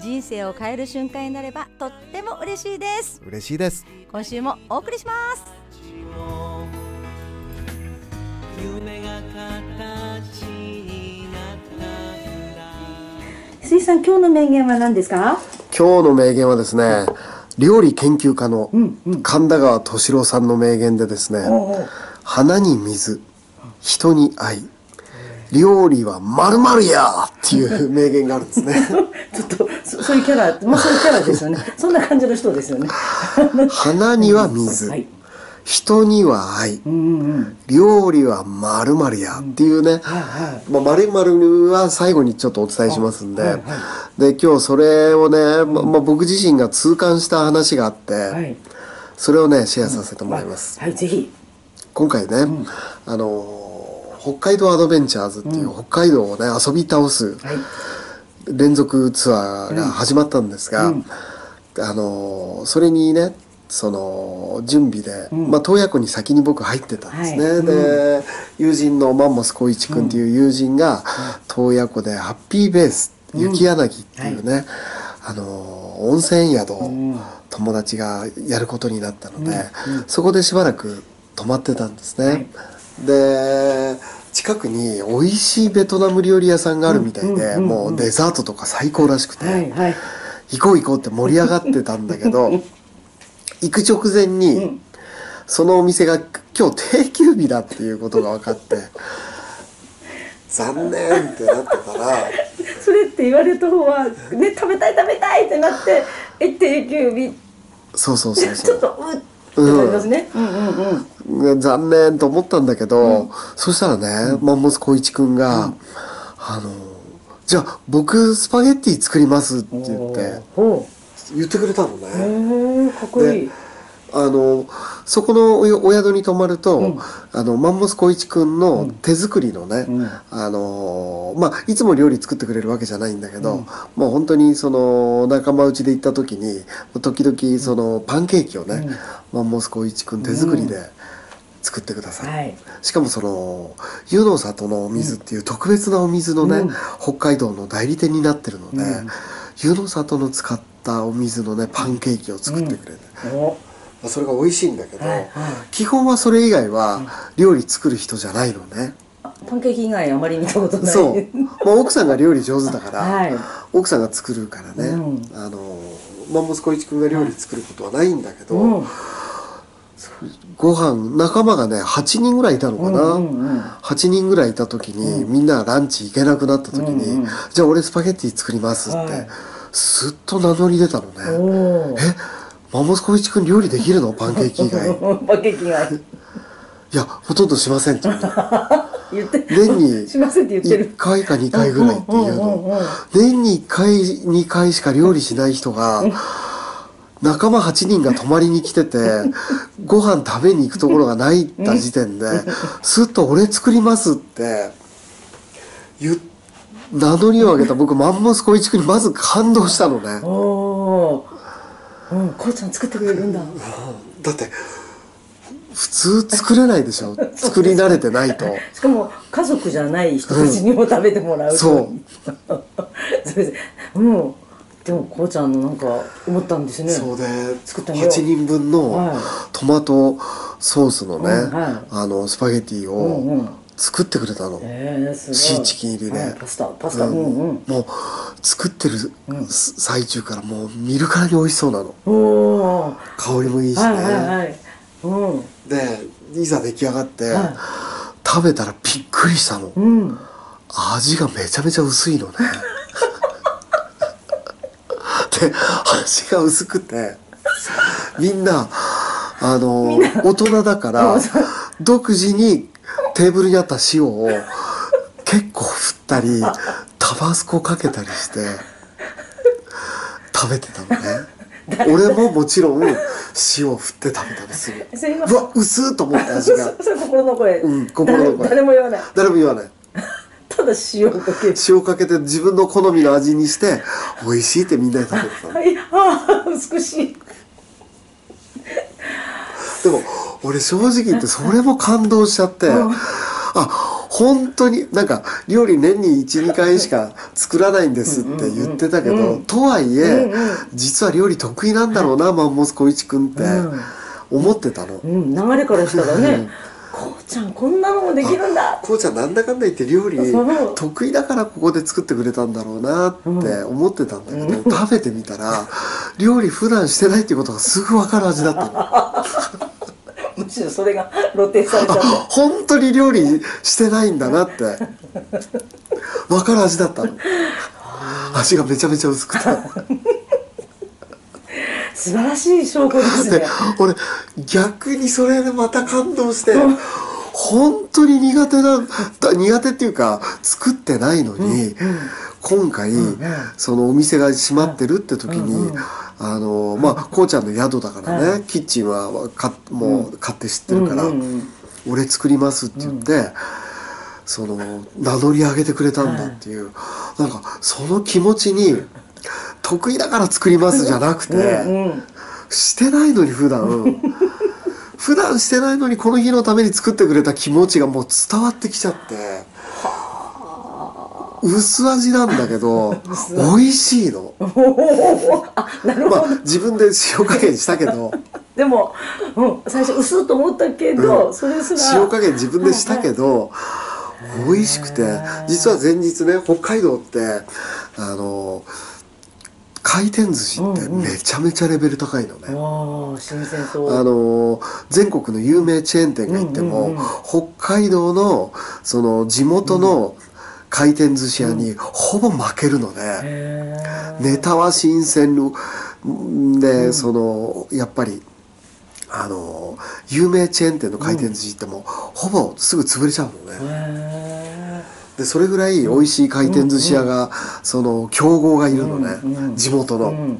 人生を変える瞬間になればとっても嬉しいです。嬉しいです。今週もお送りします。夢が形になったら水さん今日の名言は何ですか？今日の名言はですね料理研究家の神田川敏郎さんの名言でですね、花に水人に愛料理はまるまるやっていう名言があるんですね。ちょっとそそういうキャラまあそういうキャラですよね。そんな感じの人ですよね。花には水、はい。人には愛、うんうん料理はまるまるやっていうね、はいはい。まあ、まるまるは最後にちょっとお伝えしますんで、はいはで今日それをね、ままあ、僕自身が痛感した話があって、はい。それをねシェアさせてもらいます、はいぜひ。今回ね、あのー北海道アドベンチャーズっていう北海道をね遊び倒すはい。連続ツアーが始まったんですが、うん。あのーそれにねその準備で、まあ、洞爺湖に先に僕入ってたんですね、はい。で、友人のマンモス光一君っていう友人が、洞爺湖でハッピーベース雪柳っていうね、あのー温泉宿を友達がやることになったので、そこでしばらく泊まってたんですね、で近くに美味しいベトナム料理屋さんがあるみたいで、もうデザートとか最高らしくて、はいはい。行こう行こうって盛り上がってたんだけど行く直前に、そのお店が今日定休日だっていうことが分かって残念ってなってたらそれって言われた方はね食べたい食べたいってなってえ定休日。そうそうそうちそう。ょっとうっね、うん、うんうん。ね残念と思ったんだけど、そしたらね、マンモス光一くんが、あのじゃあ僕スパゲッティ作りますって言ってほ言ってくれたのうね。かっこいい。であのそこのおお宿に泊まると、あのマンモス光一くんの手作りのね、ん。あのまあいつも料理作ってくれるわけじゃないんだけど、もう本当にその仲間内で行った時に時々そのパンケーキをね、マンモス光一くん手作りで作ってください、はい。しかもその湯の里のお水っていう特別なお水のね、うん。北海道の代理店になってるので、湯の里の使ったお水のねパンケーキを作ってくれて、おまあそれが美味しいんだけど、はいはい。基本はそれ以外は料理作る人じゃないのね、パンケーキ以外あまり見たことない。そう、まあ、奥さんが料理上手だから、はい。奥さんが作るからね、うん。あのマンモス小一君が料理作ることはないんだけど、うん。ご飯仲間がね8人ぐらいいたのかな、うんうんうん。8人ぐらいいた時に、みんなランチ行けなくなった時に、うんうん。じゃあ俺スパゲッティ作りますって、はい。すっと名乗り出たのね。えマンモス小一君料理できるの？パンケーキ以外。いパンケーキ以外。やほとんどしませんって。言って。言って年にしませんって言ってる。1回か2回ぐらいっていうの。うん年に1回2回しか料理しない人が仲間8人が泊まりに来てて ご飯食べに行くところがないった時点ですっと「俺作ります」って名乗りを上げた僕マンモス小一君にまず感動したのねうんこうちゃん作ってくれるんだ。だって普通作れないでしょ？作り慣れてないと。しかも家族じゃない人たちにも食べてもらううそう。うん。でもこうちゃんのなんか思ったんですね。そうで作ったよ8人分のはい。トマトソースのね、うんはい。あのスパゲティうんうん。を作ってくれたの、えー、シーチキン入りで、はいパスタパスタ。ううんんうん。もう作ってる最中からもう見るからに美味しそうなの。おお香りもいいしね、はいはいはい。うん。でいざ出来上がって、は食べたらびっくりしたの、うん。味がめちゃめちゃ薄いのね。で味が薄くてみんなあの大人だから 独自にテーブルにあった塩を結構振ったりタバスコかけたりして食べてたのね。俺ももちろん塩を振って食べたのすぐ。それ今うわ薄ーと思って味が。それ心の声、うん心の声。誰 誰も言わない。誰も言わない。ただ塩かける塩かけて自分の好みの味にして美味しいってみんなで食べてたの。は いああ美しい。でも俺正直言ってそれも感動しちゃって、あ本当になんか料理年に12回しか作らないんですって言ってたけど、とはいえ、実は料理得意なんだろうな、マンモス小一くんって思ってたの。うん流れからしたらねこうちゃんこんなのもできるんだ。こうちゃんなんだかんだ言って料理得意だからここで作ってくれたんだろうなって思ってたんだけど、食べてみたら料理普段してないっていうことがすぐ分かる味だったの。むしろそれが露呈されちゃって本当に料理してないんだなって。分かる味だったの。味がめちゃめちゃ薄くて。素晴らしい証拠ですでね俺逆にそれでまた感動して本当に苦手なだ苦手っていうか作ってないのに、今回、そのお店が閉まってるって時に、あのまあこうちゃんの宿だからね、キッチンはかもう買って知ってるから、俺作りますって言って、その名乗り上げてくれたんだっていう、なんかその気持ちに得意だから作りますじゃなくて、してないのに普段。普段してないのにこの日のために作ってくれた気持ちがもう伝わってきちゃって薄味なんだけど美味しいの。あなるほど、まあ自分で塩加減したけど。でも、うん、最初薄いと思ったけど、うん。それすら。塩加減自分でしたけど美味しくて実は前日ね北海道ってあの回転寿司ってめちゃめちゃレベル高いのね、わあ新鮮そう。あの全国の有名チェーン店が行っても、うんうんうん。北海道のその地元の回転寿司屋にほぼ負けるので、ネタは新鮮で、そのやっぱりあの有名チェーン店の回転寿司っても、ほぼすぐ潰れちゃうのね。へでそれぐらい美味しい回転寿司屋が、その競合がいるのね、地元の。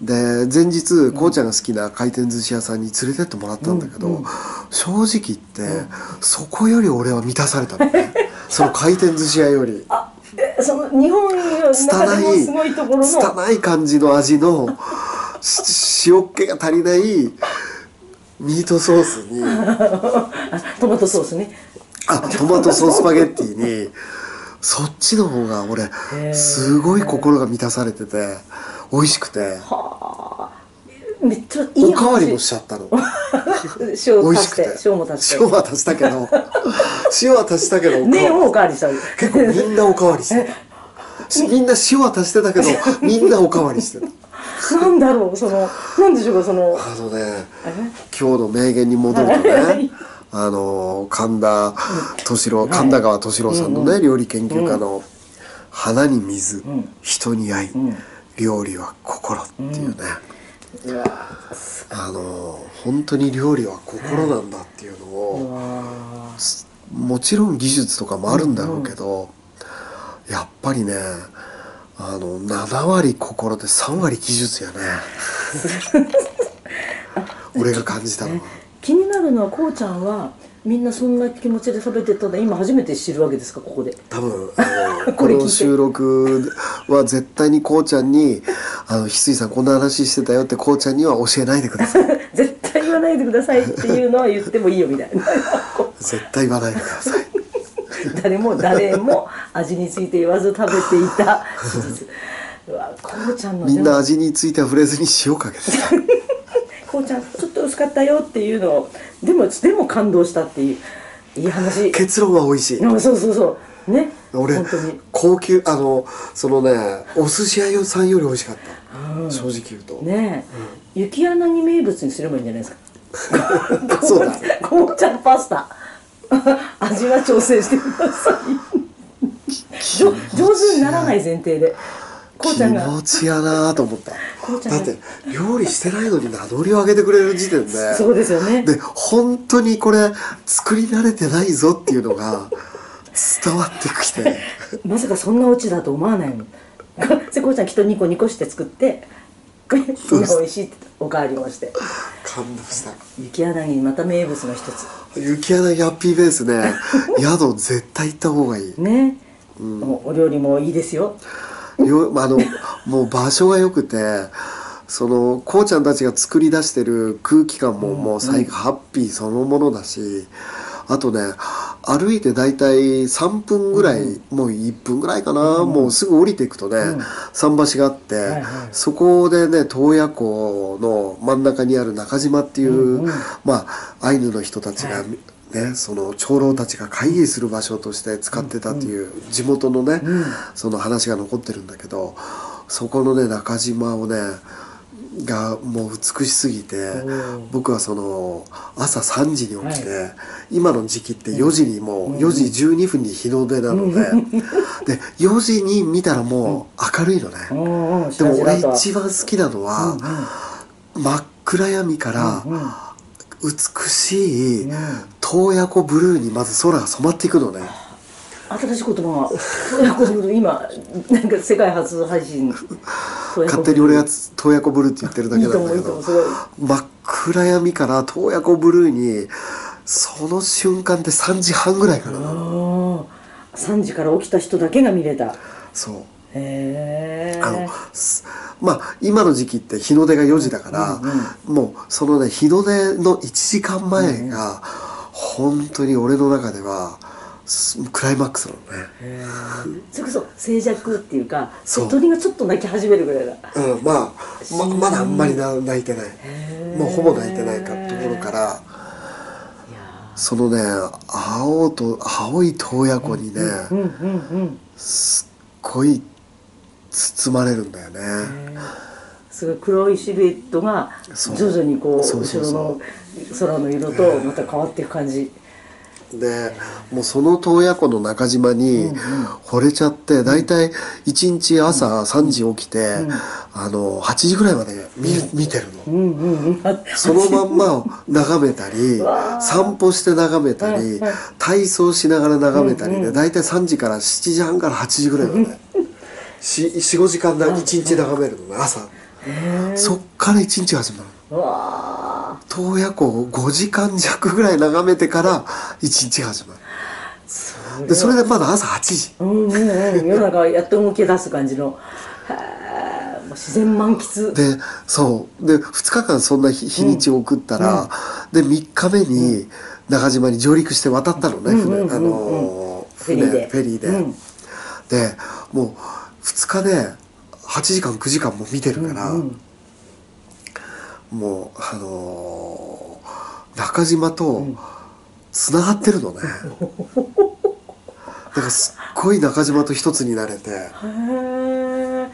で前日こうちゃんが好きな回転寿司屋さんに連れてってもらったんだけど、正直言って、そこより俺は満たされたのね その回転寿司屋より。あえその日本の中でもすごいところの。拙い感じの味のし塩っ気が足りないミートソースに。あ トマトソースね。あトマトソーススパゲッティに。そっちの方が俺ー。すごい心が満たされてて美味しくてめっちゃいいおかわりも話しちゃったの。塩美足して塩も足して塩は足したけど。塩は足したけど 麺をおかわりした結構みんなおかわりしてた。みんな塩は足してたけどみんなおかわりしてた。なんだろうそのなんでしょうかその。あのね今日の名言に戻るとはい。ねあの神田敏郎神田川敏郎さんのね料理研究家の「花に水ん。人に愛ん。料理は心」っていうねうわあの本当に料理は心なんだっていうのうをわもちろん技術とかもあるんだろうけど、やっぱりねあの7割心で3割技術やね。俺が感じたのは。気になるのはこうちゃんはみんなそんな気持ちで食べてたんだ今初めて知るわけですかここで。多分あの この収録は絶対にこうちゃんに「あの翡翠さんこんな話してたよ」ってこうちゃんには教えないでください。絶対言わないでくださいっていうのは言ってもいいよみたいな。絶対言わないでください。誰も誰も味について言わず食べていた。事実うわこうちゃんのみんな味については触れずに塩かけてた。こうちゃんちょっと薄かったよっていうのをでもでも感動したっていういい話。結論は美味しい。あそうそうそう。ね。俺本当に。高級あのそのねお寿司屋さんより美味しかった、正直言うと、ねえ、雪柳名物にすればいいんじゃないですか。そうだ。紅茶パスタ。味は調整してください。上手にならない前提でこう気ちゃんが。持ちやなと思った。だって料理してないのに名乗りを上げてくれる時点で。そうですよね。で本当にこれ作り慣れてないぞっていうのが伝わってきて。まさかそんなオチだと思わないもん。でこうちゃんきっとニコニコして作ってごいみんな美味しいっておかわりもして。感動した。雪柳にまた名物の一つ。雪柳ハッピーベースね。宿絶対行った方がいい。ね、もうお料理もいいですよよ あのもう場所が良くてそのこうちゃんたちが作り出してる空気感ももう最後ハッピーそのものだしあとね歩いて大体3分ぐらい、もう1分ぐらいかな、もうすぐ降りていくとね、桟橋があって、いはい。そこでね洞爺湖の真ん中にある中島っていう、まあアイヌの人たちが、ね、その長老たちが会議する場所として使ってたっていう地元のね、その話が残ってるんだけどそこのね中島をねがもう美しすぎて僕はその朝3時に起きて、今の時期って4時にもう4時12分に日の出なので、で4時に見たらもう明るいのね、うんうん。でも俺一番好きなのは、真っ暗闇から美しい洞爺湖ブルーにまず空が染まっていくのね。新しい言葉。が今なんか世界初配信。勝手に俺が洞爺湖ブルーって言ってるだけなんだけど。真っ暗闇から洞爺湖ブルーにその瞬間って3時半ぐらいかな、あー。3時から起きた人だけが見れた。そうあのすまあ今の時期って日の出が4時だから、もうそのね日の出の1時間前が本当に俺の中ではすクライマックスなのね。それこそ静寂っていうか鳥がちょっと鳴き始めるぐらいだ。うん、まあままだあんまりな泣いてない。もうほぼ泣いてないかところからそのね青と青い洞爺湖にね、うんうんうん。すっごい包まれるんだよね。すごい黒いシルエットが徐々にこう後ろの空の色とまた変わっていく感じ。でもうその洞爺湖の中島に惚れちゃって大体1日朝3時起きて、あの8時ぐらいまで見,、見てるの。うんうんうん。あそのまんまを眺めたり散歩して眺めたり体操しながら眺めたりで大体3時から7時半から8時ぐらいまで45時間だ1日眺めるのね朝。そっから1日始まるうわ洞爺湖を5時間弱ぐらい眺めてから1日始まーるでそれでまだ朝8時。うんうんうん。世の中やっと動き出す感じの。自然満喫。でそう。で2日間そんな日日にちを送ったら、で3日目に中島に上陸して渡ったのね、うんうんうんうん船あのーフェリーで。船フェリーで、うん。でもう2日で8時間9時間も見てるから、うんもうあのー中島とつながってるのね、だからすっごい中島と一つになれて。へえ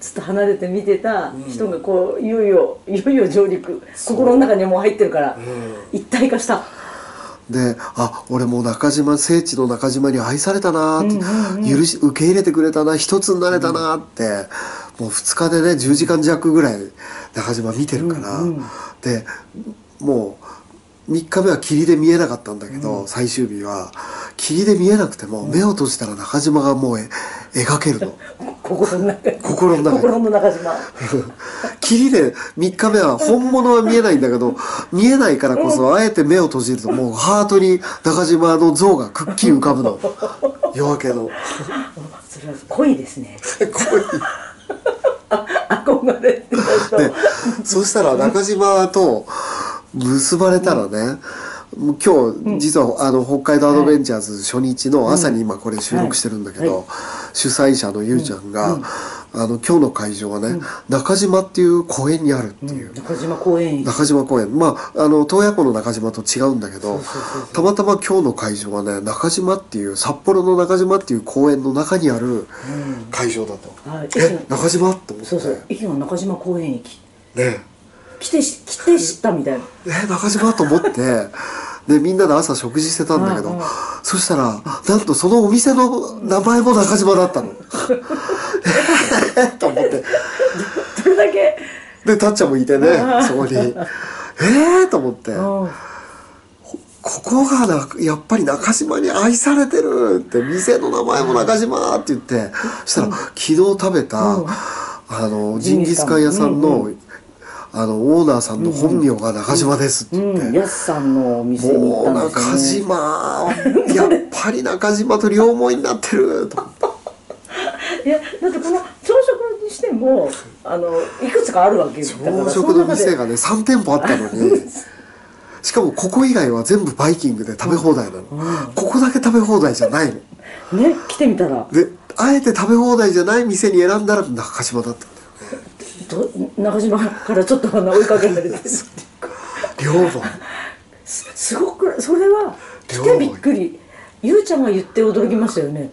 ちょっと離れて見てた人がこういよいよいよいよ上陸。心の中にもう入ってるから、一体化したであ俺もう中島聖地の中島に愛されたなーって、許し受け入れてくれたな一つになれたなーって、もう2日でね10時間弱ぐらい中島見てるから、でもう3日目は霧で見えなかったんだけど、最終日は霧で見えなくても目を閉じたら中島がもうえ描けるの。心の中心の中に心の中島。霧で3日目は本物は見えないんだけど見えないからこそあえて目を閉じるともうハートに中島の像がくっきり浮かぶの。夜明けの。それは恋ですね。こう憧れてた人。でそしたら中島と結ばれたらね、今日実はあの北海道アドベンチャーズ初日の朝に今これ収録してるんだけど、はい。主催者のゆうちゃんが、あの今日の会場はね、中島っていう公園にあるっていう。中島公園。中島公園。まああの洞爺湖の中島と違うんだけどたまたま今日の会場はね中島っていう札幌の中島っていう公園の中にある会場だと、はい。え中島って思って。そうそう。駅の中島公園駅。ね来てし来て知ったみたいな。え中島と思って。でみんなで朝食事してたんだけど、うんうん。そしたらなんとそのお店の名前も中島だったの。えーと思って。それだけ？でたっちゃんもいてねそこに。えーと思って。うん。ここがなやっぱり中島に愛されてるって店の名前も中島って言って。そしたら昨日食べた、ああのジンギスカン屋さんの、あのオーナーさんの本名が中島ですって言って、うん、やすさんのお店に行もうったんですよね。中島 やっぱり中島と両思いになってると思って。いやだってこの朝食にしてもあのいくつかあるわけだから朝食の店そがね3店舗あったのに。しかもここ以外は全部バイキングで食べ放題なの、ここだけ食べ放題じゃないのの。ね来てみたら。であえて食べ放題じゃない店に選んだら中島だったんだよど中島からちょっとあの追いかけられて両思いすすごくそれは来てびっくり。ゆうちゃんが言って驚きましたよね。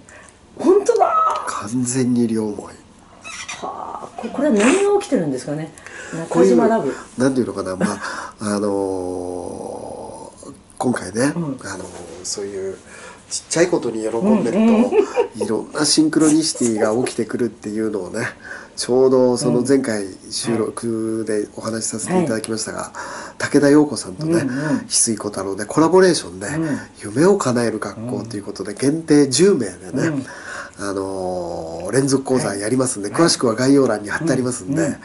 本当だ。は完全に両思い。あここれは何が起きてるんですかね。中島ラブ。なんていうのかな。まあ あのー今回ね、ん。あのーそういうちっちゃいことに喜んでると、いろんなシンクロニシティが起きてくるっていうのをねちょうどその前回収録でお話しさせていただきましたが、武田陽子さんとね翡翠小太郎でコラボレーションでうん「夢を叶える学校」ということで限定10名でね、うん。あのー連続講座やりますんで、詳しくは概要欄に貼ってありますんで、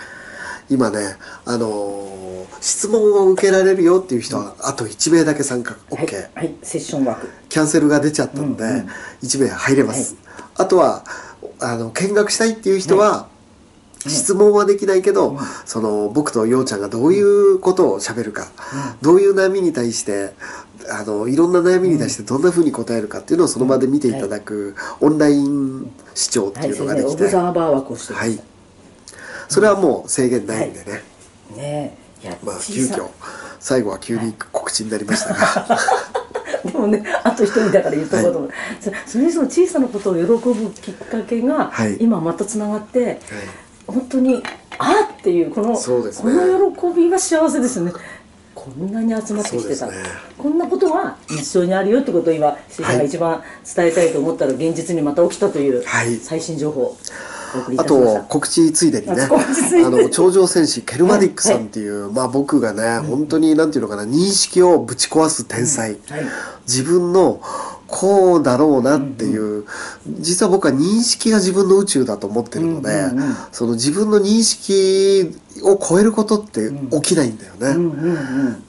今ね、あのー質問を受けられるよっていう人はあと1名だけ参加。OK、はい、はい、セッション枠。キャンセルが出ちゃったんで、うんうん1名入れます、あとはあの見学したいっていう人は、質問はできないけど、その僕とようちゃんがどういうことを喋るか、どういう悩みに対してあのいろんな悩みに対してどんなふうに答えるかっていうのをその場で見ていただく、オンライン視聴ってはいいうのができて、はい。それはもう制限ないんでね、ねまあ急遽。最後は急に告知になりましたが、でもねあと一人だから言っとこうと思う、そそれにその小さなことを喜ぶきっかけが、はい。今またつながって、本当にあーっていうこのそうですね。この喜びが幸せですね。こんなに集まってきてた、ね。こんなことが一緒にあるよってことを今石井さんが一番伝えたいと思ったら現実にまた起きたというはい。最新情報をお送りいあと告知ついでにね。あの頂上戦士ケルマディックさんっていう、まあ僕がね、本当になんていうのかな認識をぶち壊す天才、はい。自分のこうだろうなっていう、実は僕は認識が自分の宇宙だと思ってるので、その自分の認識を超えることって起きないんだよね、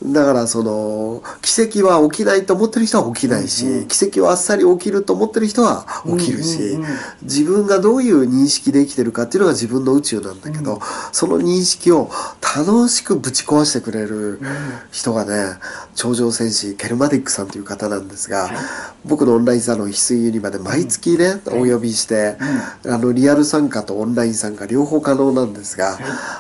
だからその奇跡は起きないと思ってる人は起きないし、奇跡はあっさり起きると思ってる人は起きるし、自分がどういう認識で生きてるかっていうのが自分の宇宙なんだけど、その認識を楽しくぶち壊してくれる人がね頂上戦士ケルマディックさんという方なんですが、僕のオンラインサロン翡翠ユニバで毎月ね、お呼びして、あのリアル参加とオンライン参加両方可能なんですが、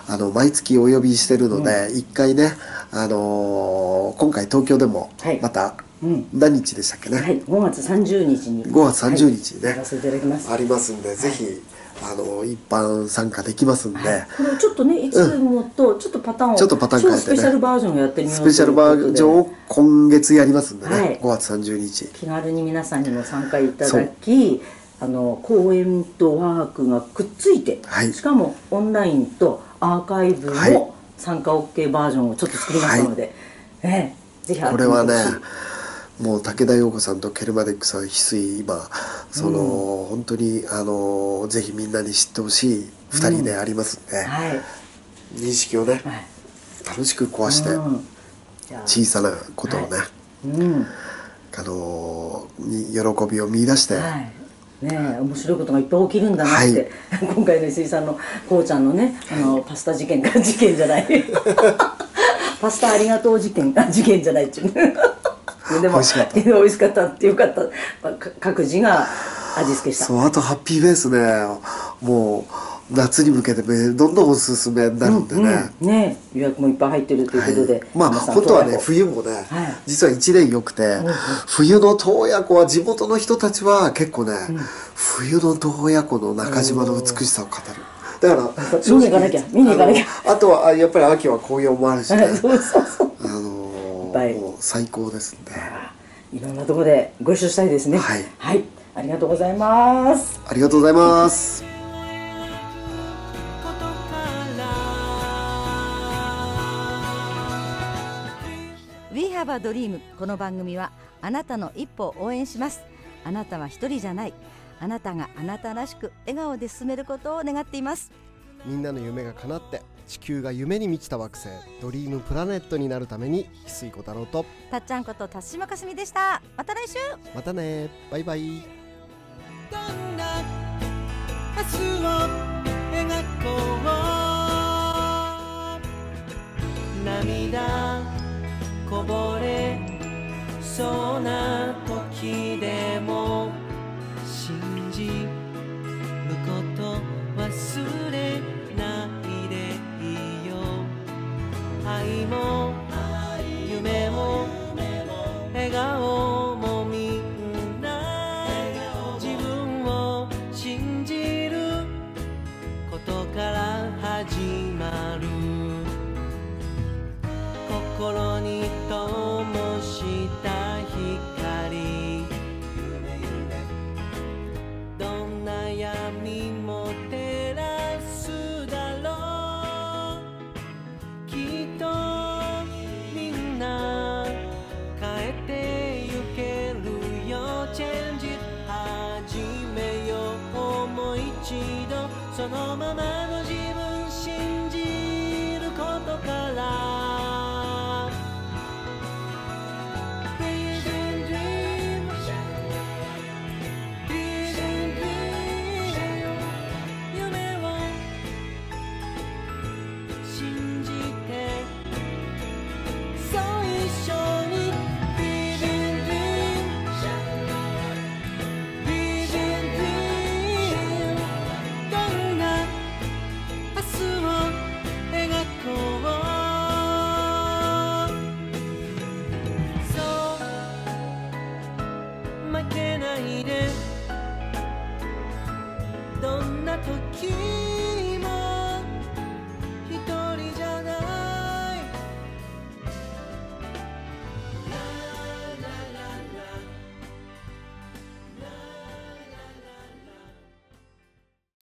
あの毎月お呼びしてるので、一回ね、あのー今回東京でもはい。またうん。何日でしたっけね、はい、5月30日に。5月30日にね。はい。やらせていただきます。ありますんで、ぜひあの一般参加できますんで、これちょっとねいつもとちょっとパターンを、ちょっとパターン変えてね。超スペシャルバージョンをやってみようスペシャルバージョンを今月やりますんでね、はい。5月30日。気軽に皆さんにも参加いただきあの講演とワークがくっついて、はい。しかもオンラインとアーカイブはい。も参加 OK バージョンをちょっと作りましたので、ええぜひこれはねもう武田陽子さんとケルマデックさん翡翠今その、本当にあのぜひみんなに知ってほしい2人でありますんで、はい。認識をねはい。楽しく壊して、小さなことをね、うん。あのに喜びを見出して、はい。ねえ面白いことがいっぱい起きるんだなって、今回の石井さんのこうちゃんのねあのパスタ事件が事件じゃない。パスタありがとう事件あ事件じゃないっていう。ね でも美味しかった。美味しかったってよかったまあか各自が味付けした。そうあとハッピーベースね。もう夏に向けてねどんどんおすすめになるんでね、うん、ねえ予約もいっぱい入ってるということで、はい、まあ本当はね冬もね、はい。実は1年良くて、冬の洞爺湖は地元の人たちは結構ね、冬の洞爺湖の中島の美しさを語る。だから見に行かなきゃ見に行かなきゃ。あとはあやっぱり秋は紅葉もあるしね。そうそうそう。あのぱいー、もう最高ですんでいろんなところでご一緒したいですね。はい。はい、ありがとうございます。ありがとうございます。ことから「We Have a Dream」この番組はあなたの一歩を応援します。あなたは一人じゃない。あなたがあなたらしく笑顔で進めることを願っています。みんなの夢が叶って地球が夢に満ちた惑星ドリームプラネットになるために翡翠小太郎と。たっちゃんこと田島かすみでした。また来週。またね。バイバイ。どんな明日を描こう。涙こぼれそうな時でも信じること忘れ愛も夢も笑顔もみんな自分を信じることから始まる。心